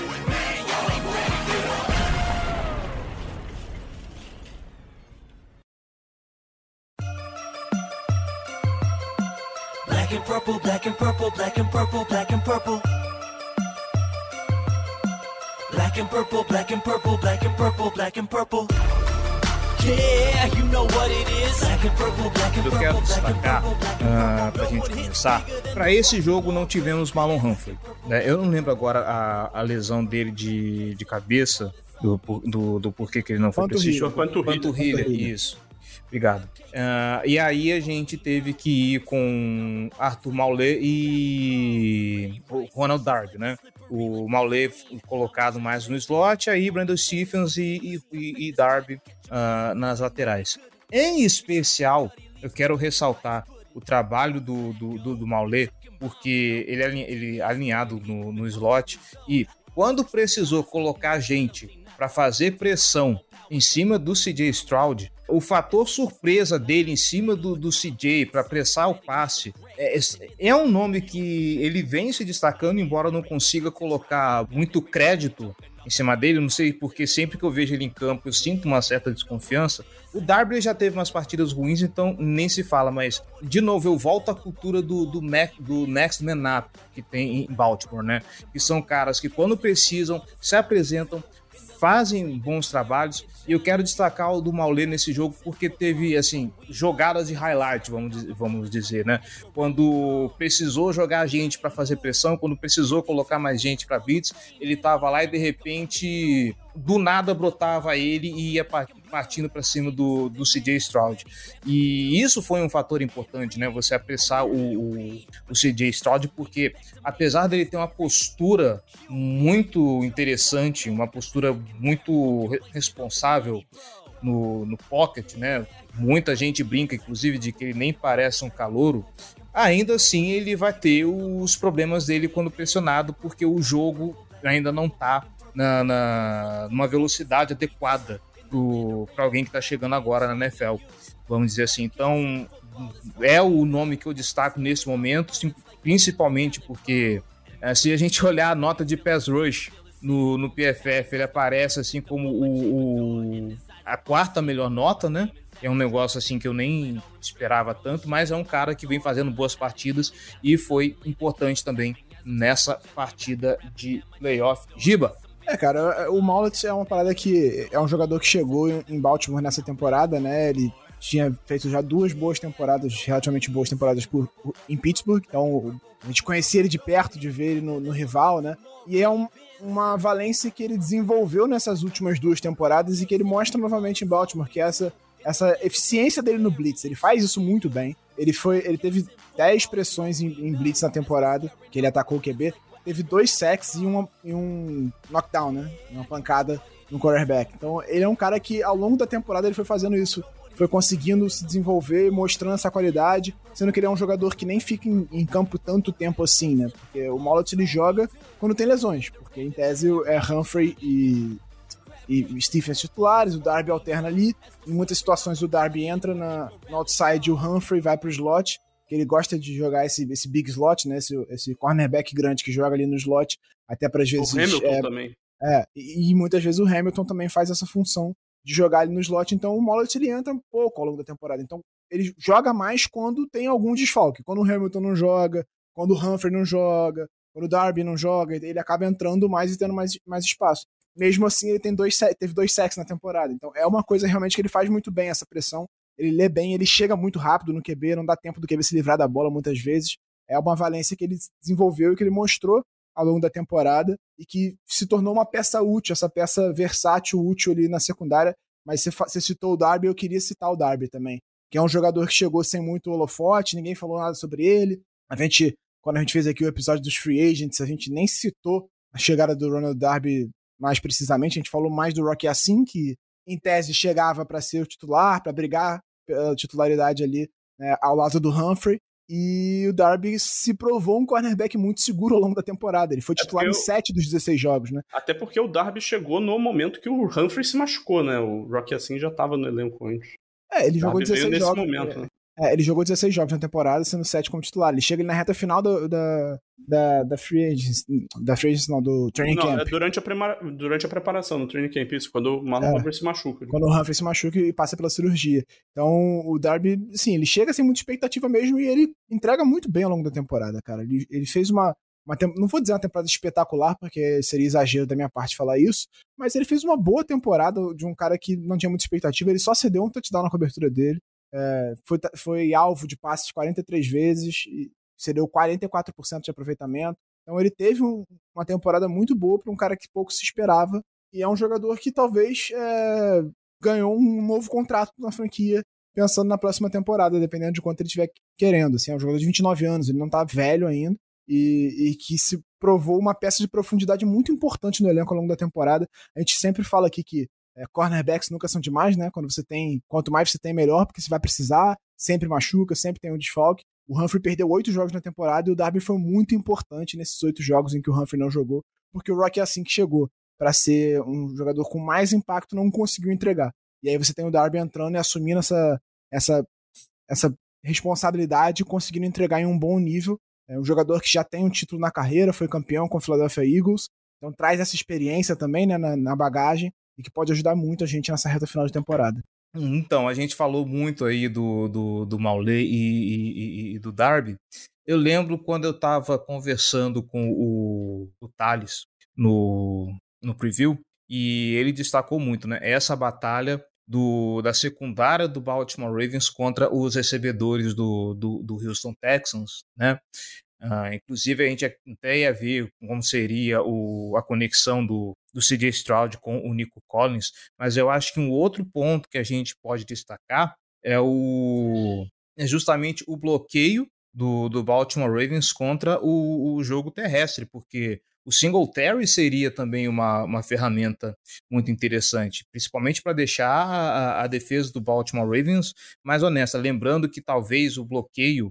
black and purple, black and purple, black and purple, black and purple. Black and purple, black and purple, black and purple, black and purple. Eu quero destacar uh, pra gente começar. Para esse jogo não tivemos Marlon Humphrey. Né? Eu não lembro agora a, a lesão dele de, de cabeça, do, do, do porquê que ele não foi preciso. Panturrilha. Panturrilha, isso. Obrigado. Uh, e aí a gente teve que ir com Arthur Maulé e Ronald Darby, né? O Maulé colocado mais no slot, aí Brandon Stephens e, e, e Darby uh, nas laterais. Em especial, eu quero ressaltar o trabalho do, do, do, do Maulé, porque ele é ele é alinhado no, no slot e quando precisou colocar gente para fazer pressão em cima do CJ Stroud, o fator surpresa dele em cima do, do CJ para pressar o passe é, é, um nome que ele vem se destacando, embora não consiga colocar muito crédito em cima dele. Não sei porque sempre que eu vejo ele em campo eu sinto uma certa desconfiança. O Darby já teve umas partidas ruins, então nem se fala, mas de novo eu volto à cultura do, do, Mac, do Next Man Up que tem em Baltimore, né? Que são caras que quando precisam se apresentam, fazem bons trabalhos. E eu quero destacar o do Maulê nesse jogo porque teve assim jogadas de highlight, vamos, vamos dizer, né? Quando precisou jogar gente para fazer pressão, quando precisou colocar mais gente para beats, ele estava lá e de repente do nada brotava ele e ia partindo para cima do, do CJ Stroud. E isso foi um fator importante, né? Você apressar o, o, o CJ Stroud, porque apesar dele ter uma postura muito interessante, uma postura muito responsável no, no pocket, né? Muita gente brinca, inclusive, de que ele nem parece um calouro. Ainda assim, ele vai ter os problemas dele quando pressionado, porque o jogo ainda não está na, na, numa velocidade adequada para alguém que está chegando agora na NFL, vamos dizer assim. Então, é o nome que eu destaco nesse momento, principalmente porque é, se a gente [laughs] olhar a nota de pass rush no, no PFF ele aparece assim como o, o, a quarta melhor nota, né? É um negócio assim que eu nem esperava tanto, mas é um cara que vem fazendo boas partidas e foi importante também nessa partida de playoff. Giba. É, cara, o Maulet é uma parada que é um jogador que chegou em Baltimore nessa temporada, né? Ele tinha feito já duas boas temporadas, relativamente boas temporadas por, por, em Pittsburgh, então a gente conhecia ele de perto, de ver ele no, no rival, né? E é um, uma valência que ele desenvolveu nessas últimas duas temporadas e que ele mostra novamente em Baltimore, que é essa, essa eficiência dele no Blitz. Ele faz isso muito bem. Ele foi, ele teve 10 pressões em, em Blitz na temporada, que ele atacou o QB. Teve dois sacks e, uma, e um knockdown, né? Uma pancada no quarterback. Então, ele é um cara que ao longo da temporada ele foi fazendo isso foi conseguindo se desenvolver, mostrando essa qualidade, sendo que ele é um jogador que nem fica em, em campo tanto tempo assim, né? Porque o Mollett ele joga quando tem lesões, porque em tese é Humphrey e, e Stephens titulares, o Darby alterna ali. Em muitas situações o Darby entra na, no outside o Humphrey vai pro slot, que ele gosta de jogar esse, esse big slot, né? Esse, esse cornerback grande que joga ali no slot, até para às vezes. O Hamilton é, também. É, e, e muitas vezes o Hamilton também faz essa função de jogar ele no slot, então o Mollett ele entra um pouco ao longo da temporada. Então ele joga mais quando tem algum desfalque. Quando o Hamilton não joga, quando o Humphrey não joga, quando o Darby não joga, ele acaba entrando mais e tendo mais, mais espaço. Mesmo assim, ele tem dois, teve dois sacks na temporada. Então é uma coisa realmente que ele faz muito bem essa pressão. Ele lê bem, ele chega muito rápido no QB, não dá tempo do QB se livrar da bola muitas vezes. É uma valência que ele desenvolveu e que ele mostrou ao longo da temporada e que se tornou uma peça útil, essa peça versátil, útil ali na secundária. Mas você, citou o Darby, eu queria citar o Darby também, que é um jogador que chegou sem muito holofote, ninguém falou nada sobre ele. A gente, quando a gente fez aqui o episódio dos Free Agents, a gente nem citou a chegada do Ronald Darby mais precisamente, a gente falou mais do Rocky assim, que em tese chegava para ser o titular, para brigar pela titularidade ali né, ao lado do Humphrey. E o Darby se provou um cornerback muito seguro ao longo da temporada. Ele foi é titular é em 7 dos 16 jogos, né? Até porque o Darby chegou no momento que o Humphrey se machucou, né? O Rocky assim já tava no elenco antes. É, ele jogou 16 jogos. Momento, né? É, ele jogou 16 jogos na temporada, sendo 7 como titular. Ele chega na reta final do, da, da, da Free Agents. Da Free Agents, não, do Training não, Camp. É durante, a durante a preparação no Training Camp, isso, quando o Marlon é, Humphrey se machuca. Quando o Humphrey se machuca e passa pela cirurgia. Então, o Darby, sim, ele chega sem muita expectativa mesmo e ele entrega muito bem ao longo da temporada, cara. Ele, ele fez uma, uma não vou dizer uma temporada espetacular, porque seria exagero da minha parte falar isso, mas ele fez uma boa temporada de um cara que não tinha muita expectativa, ele só cedeu um touchdown na cobertura dele. É, foi, foi alvo de passes 43 vezes, e cedeu 44% de aproveitamento. Então ele teve um, uma temporada muito boa para um cara que pouco se esperava. E é um jogador que talvez é, ganhou um novo contrato na franquia, pensando na próxima temporada, dependendo de quanto ele estiver querendo. Assim, é um jogador de 29 anos, ele não está velho ainda. E, e, que se provou uma peça de profundidade muito importante no elenco ao longo da temporada. A gente sempre fala aqui que é, cornerbacks nunca são demais, né? Quando você tem, quanto mais você tem, melhor, porque você vai precisar, sempre machuca, sempre tem um desfalque. O Humphrey perdeu oito jogos na temporada e o Darby foi muito importante nesses oito jogos em que o Humphrey não jogou, porque o Rock é assim que chegou para ser um jogador com mais impacto, não conseguiu entregar. E aí você tem o Darby entrando e assumindo essa, essa, essa responsabilidade, conseguindo entregar em um bom nível. É um jogador que já tem um título na carreira, foi campeão com o Philadelphia Eagles, então traz essa experiência também né, na, na bagagem e que pode ajudar muito a gente nessa reta final de temporada. Então, a gente falou muito aí do, do, do Maulé e, e, e, do Darby. Eu lembro quando eu estava conversando com o, o Thales no, no preview, e ele destacou muito, né? Essa batalha do, da secundária do Baltimore Ravens contra os recebedores do, do, do Houston Texans, né? Uh, inclusive, a gente até ia ver como seria o, a conexão do, do CJ Stroud com o Nico Collins, mas eu acho que um outro ponto que a gente pode destacar é, o, é justamente o bloqueio do, do Baltimore Ravens contra o, o jogo terrestre, porque o Singletary seria também uma, uma ferramenta muito interessante, principalmente para deixar a, a, defesa do Baltimore Ravens mais honesta. Lembrando que talvez o bloqueio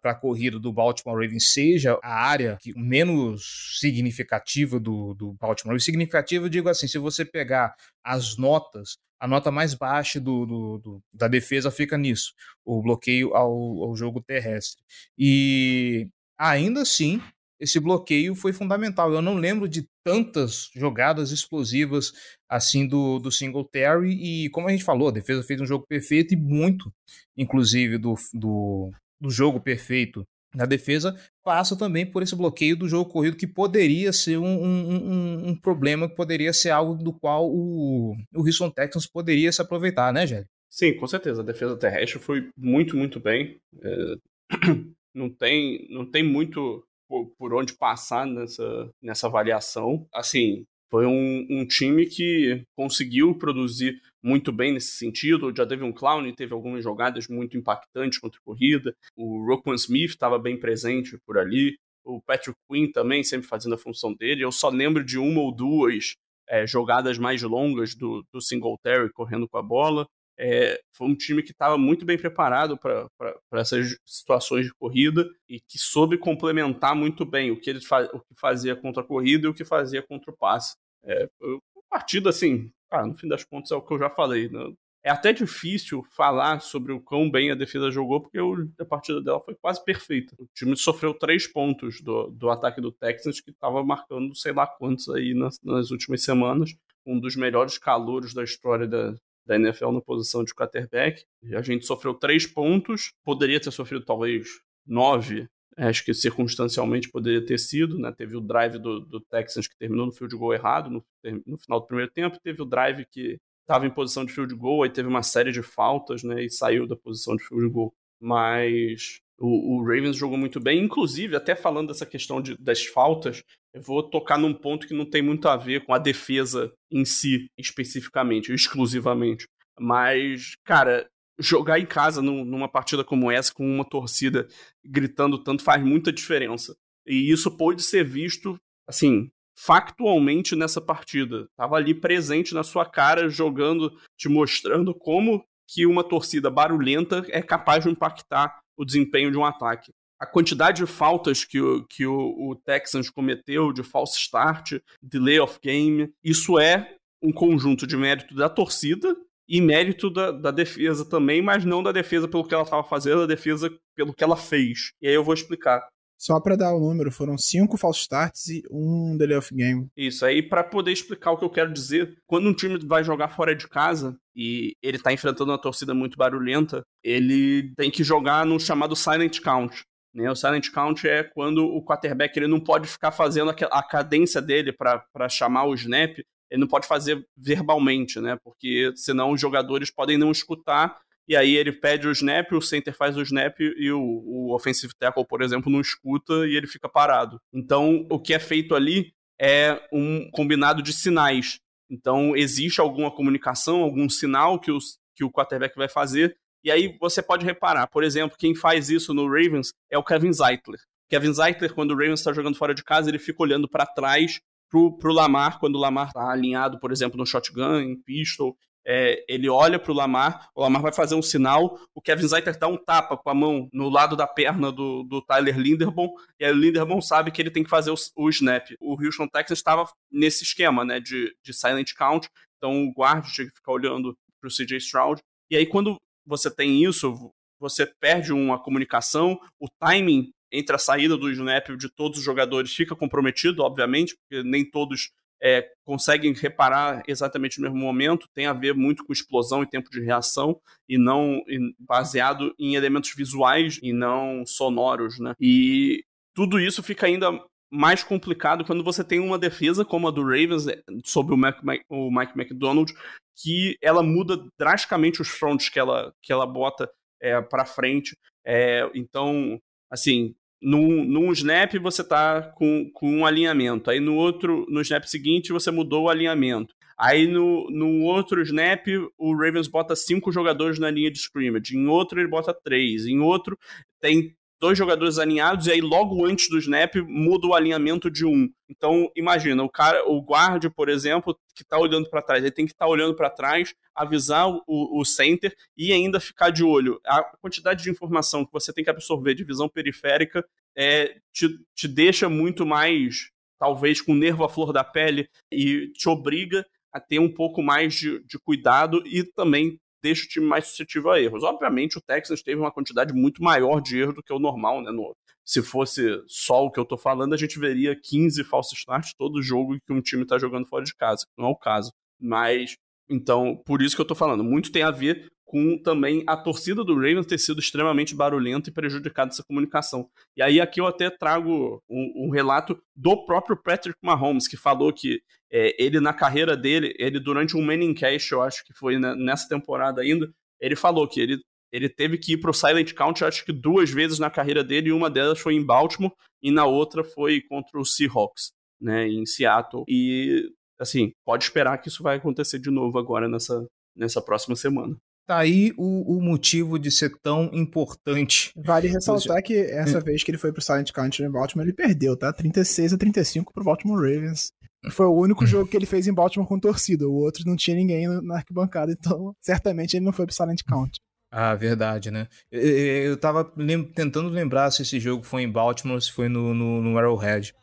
para a corrida do Baltimore Ravens seja a área que, menos significativa do, do Baltimore Ravens. Significativa, eu digo assim, se você pegar as notas, a nota mais baixa do, do, do da defesa fica nisso, o bloqueio ao, ao jogo terrestre. E ainda assim, esse bloqueio foi fundamental. Eu não lembro de tantas jogadas explosivas assim do, do Singletary e, como a gente falou, a defesa fez um jogo perfeito e muito, inclusive, do, do, do jogo perfeito da defesa passa também por esse bloqueio do jogo corrido que poderia ser um, um, um, um problema, que poderia ser algo do qual o, o Houston Texans poderia se aproveitar, né, Gélio? Sim, com certeza. A defesa terrestre foi muito, muito bem. É... [clears throat] Não, tem, não tem muito por, por, onde passar nessa, nessa avaliação. Assim, foi um, um time que conseguiu produzir muito bem nesse sentido. O Jadavion Clown teve algumas jogadas muito impactantes contra a corrida. O Roquan Smith estava bem presente por ali. O Patrick Quinn também sempre fazendo a função dele. Eu só lembro de uma ou duas é, jogadas mais longas do, do Singletary correndo com a bola. É, foi um time que estava muito bem preparado para essas situações de corrida e que soube complementar muito bem o que ele fa o que fazia contra a corrida e o que fazia contra o passe. É, uma partida assim, ah, no fim das contas é o que eu já falei. Né? É até difícil falar sobre o quão bem a defesa jogou, porque a partida dela foi quase perfeita. O time sofreu três pontos do, do ataque do Texans, que estava marcando sei lá quantos aí nas, nas últimas semanas. Um dos melhores calouros da história da, da NFL na posição de quarterback. A gente sofreu três pontos, poderia ter sofrido talvez nove, acho que circunstancialmente poderia ter sido, né? Teve o drive do, do Texans que terminou no field goal errado no, no final do primeiro tempo, teve o drive que estava em posição de field goal, aí teve uma série de faltas, né? E saiu da posição de field goal. Mas o, o, Ravens jogou muito bem, inclusive, até falando dessa questão de, das faltas, eu vou tocar num ponto que não tem muito a ver com a defesa em si, especificamente, exclusivamente. Mas, cara, jogar em casa numa partida como essa, com uma torcida gritando tanto, faz muita diferença. E isso pode ser visto, assim, factualmente nessa partida. Tava ali presente na sua cara, jogando, te mostrando como que uma torcida barulhenta é capaz de impactar o desempenho de um ataque. A quantidade de faltas que o, que o, o Texans cometeu, de false start, delay of game, isso é um conjunto de mérito da torcida e mérito da, da, defesa também, mas não da defesa pelo que ela estava fazendo, da defesa pelo que ela fez. E aí eu vou explicar. Só para dar o número, foram cinco false starts e um delay of game. Isso aí, para poder explicar o que eu quero dizer, quando um time vai jogar fora de casa e ele tá enfrentando uma torcida muito barulhenta, ele tem que jogar no chamado silent count. Né? O silent count é quando o quarterback ele não pode ficar fazendo a cadência dele para chamar o snap, ele não pode fazer verbalmente, né? Porque senão os jogadores podem não escutar e aí ele pede o snap, o center faz o snap e o, o offensive tackle, por exemplo, não escuta e ele fica parado. Então, o que é feito ali é um combinado de sinais. Então, existe alguma comunicação, algum sinal que, os, que o quarterback vai fazer, e aí você pode reparar, por exemplo, quem faz isso no Ravens é o Kevin Zeitler. Kevin Zeitler, quando o Ravens está jogando fora de casa, ele fica olhando para trás pro, pro Lamar, quando o Lamar está alinhado, por exemplo, no shotgun, em pistol, é, ele olha para o Lamar, o Lamar vai fazer um sinal, o Kevin Zeiter dá um tapa com a mão no lado da perna do, do Tyler Linderbaum, e aí o Linderbaum sabe que ele tem que fazer o, o snap. O Houston Texans estava nesse esquema, né, de, de silent count, então o guarda tinha que ficar olhando para o CJ Stroud, e aí quando você tem isso, você perde uma comunicação, o timing entre a saída do snap de todos os jogadores fica comprometido, obviamente, porque nem todos é, conseguem reparar exatamente no mesmo momento, tem a ver muito com explosão e tempo de reação, e não e baseado em elementos visuais e não sonoros, né? E tudo isso fica ainda mais complicado quando você tem uma defesa como a do Ravens é, sobre o, Mac, o Mike McDonald, que ela muda drasticamente os fronts que ela, que ela bota é, para frente. É, então, assim, num, num snap você tá com, com um alinhamento, aí no outro, no snap seguinte você mudou o alinhamento. Aí no, no outro snap, o Ravens bota cinco jogadores na linha de scrimmage. Em outro, ele bota três. Em outro, tem dois jogadores alinhados e aí logo antes do snap muda o alinhamento de um. Então, imagina, o cara, o guard, por exemplo, que está olhando para trás, ele tem que estar tá olhando para trás, avisar o, o center e ainda ficar de olho. A quantidade de informação que você tem que absorver de visão periférica é, te, te deixa muito mais, talvez, com o nervo à flor da pele e te obriga a ter um pouco mais de, de cuidado e também deixa o time mais suscetível a erros. Obviamente, o Texas teve uma quantidade muito maior de erros do que o normal, né? No, se fosse só o que eu tô falando, a gente veria 15 falsos starts todo jogo que um time tá jogando fora de casa. Não é o caso. Mas, então, por isso que eu tô falando. Muito tem a ver com também a torcida do Ravens ter sido extremamente barulhenta e prejudicado essa comunicação. E aí aqui eu até trago um, um relato do próprio Patrick Mahomes, que falou que é, ele na carreira dele, ele durante um Manicast, eu acho que foi né, nessa temporada ainda, ele falou que ele ele teve que ir pro Silent Count, acho que duas vezes na carreira dele, e uma delas foi em Baltimore, e na outra foi contra o Seahawks, né, em Seattle. E, assim, pode esperar que isso vai acontecer de novo agora nessa, nessa próxima semana. Tá aí o, o motivo de ser tão importante. Vale ressaltar que essa vez que ele foi pro Silent Country em Baltimore, ele perdeu, tá? 36 a 35 pro Baltimore Ravens. Foi o único jogo que ele fez em Baltimore com torcida. O outro não tinha ninguém na arquibancada, então certamente ele não foi pro Silent Country. Ah, verdade, né? Eu, eu tava lem tentando lembrar se esse jogo foi em Baltimore ou se foi no, no, no Arrowhead,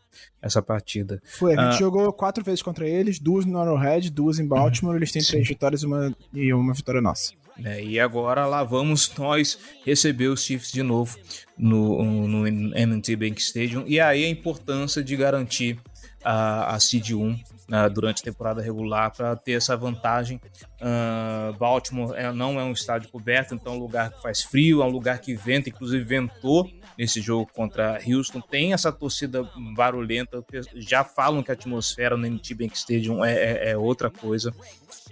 essa partida. Foi, a gente ah, jogou quatro vezes contra eles, duas no Arrowhead, duas em Baltimore, eles têm sim. três vitórias uma, e uma vitória nossa. É, e agora lá vamos nós receber os Chiefs de novo no, no M&T Bank Stadium, e aí a importância de garantir a, a Seed 1 uh, durante a temporada regular para ter essa vantagem. Uh, Baltimore é, não é um estádio coberto, então é um lugar que faz frio, é um lugar que venta, inclusive ventou nesse jogo contra Houston. Tem essa torcida barulhenta, já falam que a atmosfera no NT Bank Stadium é, é, é outra coisa,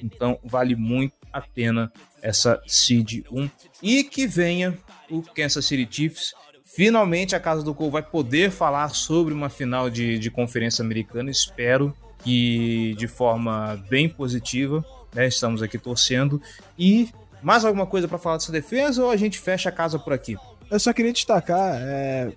então vale muito a pena essa Seed 1 e que venha o Kansas City Chiefs Finalmente a Casa do Cole vai poder falar sobre uma final de, de conferência americana. Espero que de forma bem positiva. Né? Estamos aqui torcendo. E mais alguma coisa para falar dessa defesa ou a gente fecha a casa por aqui? Eu só queria destacar é,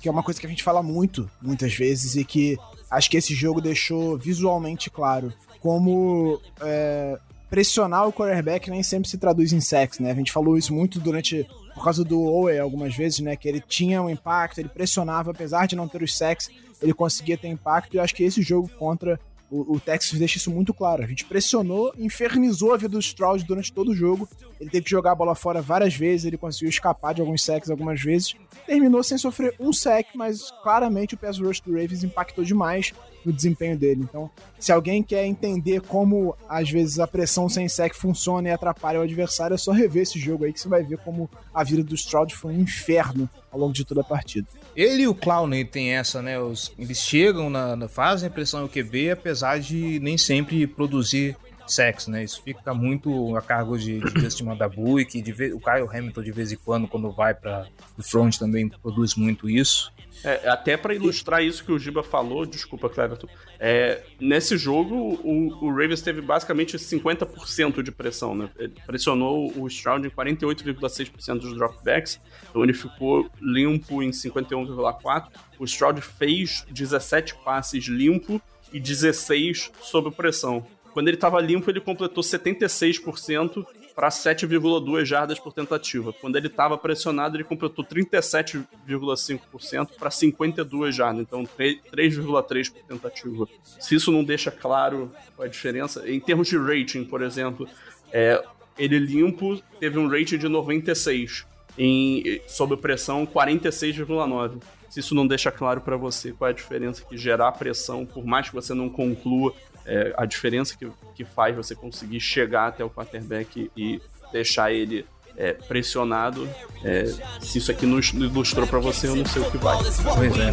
que é uma coisa que a gente fala muito, muitas vezes, e que acho que esse jogo deixou visualmente claro como é, pressionar o quarterback nem sempre se traduz em sexo, né? A gente falou isso muito durante por causa do Owe algumas vezes, né? Que ele tinha um impacto, ele pressionava, apesar de não ter os sacks, ele conseguia ter impacto. E eu acho que esse jogo contra o, o, Texas deixa isso muito claro. A gente pressionou, infernizou a vida do Stroud durante todo o jogo. Ele teve que jogar a bola fora várias vezes, ele conseguiu escapar de alguns sacks algumas vezes. Terminou sem sofrer um sack, mas claramente o pass rush do Ravens impactou demais no desempenho dele. Então, se alguém quer entender como às vezes a pressão sem sack funciona e atrapalha o adversário, é só rever esse jogo aí que você vai ver como a vida do Stroud foi um inferno ao longo de toda a partida. Ele e o Clowney tem essa, né? Os, eles chegam, na, na, fazem a pressão no QB, apesar de nem sempre produzir sexo, né? Isso fica muito a cargo de, de Justin Madabu e que de vez, o Kyle Hamilton de vez em quando, quando vai para o front, também produz muito isso. É, até para ilustrar isso que o Giba falou, desculpa, Cleverton, é, nesse jogo o, o, Ravens teve basicamente 50% de pressão, né? Ele pressionou o Stroud em 48,6% dos dropbacks, então ele ficou limpo em 51,4%. O Stroud fez 17 passes limpo e 16 sob pressão. Quando ele estava limpo, ele completou 76% para 7,2 jardas por tentativa. Quando ele estava pressionado, ele completou 37,5% para 52 jardas, então 3,3 por tentativa. Se isso não deixa claro a diferença, em termos de rating, por exemplo, é, ele limpo teve um rating de 96, em, sob pressão 46,9 se isso não deixa claro para você qual é a diferença que gerar pressão, por mais que você não conclua é, a diferença que, que faz você conseguir chegar até o quarterback e deixar ele é, pressionado. É, se isso aqui nos ilustrou para você, eu não sei o que vai. Pois é.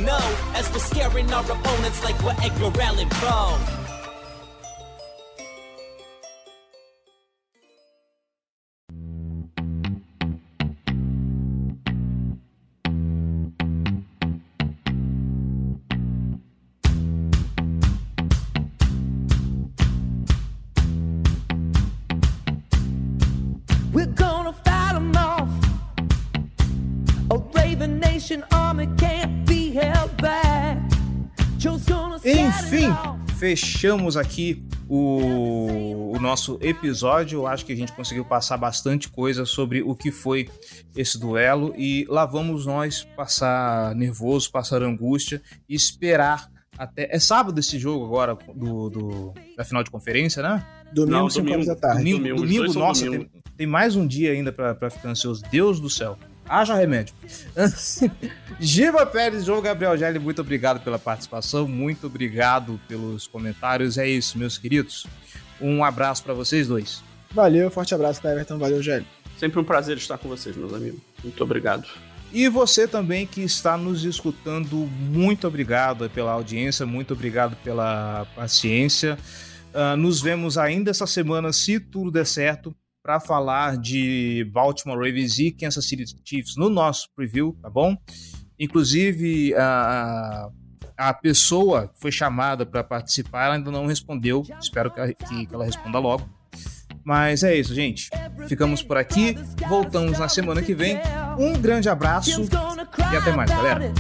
Enfim, fechamos aqui o, o, nosso episódio. Eu acho que a gente conseguiu passar bastante coisa sobre o que foi esse duelo e lá vamos nós passar nervoso, passar angústia e esperar até. É sábado esse jogo agora do, do da final de conferência, né? Domingo, Não, 5 domingo. horas da tarde. Domingo, domingo, domingo, nossa, domingo. Tem, tem mais um dia ainda pra ficar ansioso. Deus do céu. Haja remédio. [laughs] Giba Pérez, João Gabriel Gelli, muito obrigado pela participação, muito obrigado pelos comentários. É isso, meus queridos. Um abraço pra vocês dois. Valeu, forte abraço, tá, Everton? Valeu, Gélio. Sempre um prazer estar com vocês, meus amigos. Muito obrigado. E você também que está nos escutando, muito obrigado pela audiência, muito obrigado pela paciência. Ah, nos vemos ainda essa semana, se tudo der certo, para falar de Baltimore Ravens e Kansas City Chiefs no nosso preview, tá bom? Inclusive, a, a pessoa que foi chamada para participar, ela ainda não respondeu. Espero que, que, ela responda logo. Mas é isso, gente. Ficamos por aqui. Voltamos na semana que vem. Um grande abraço e até mais, galera.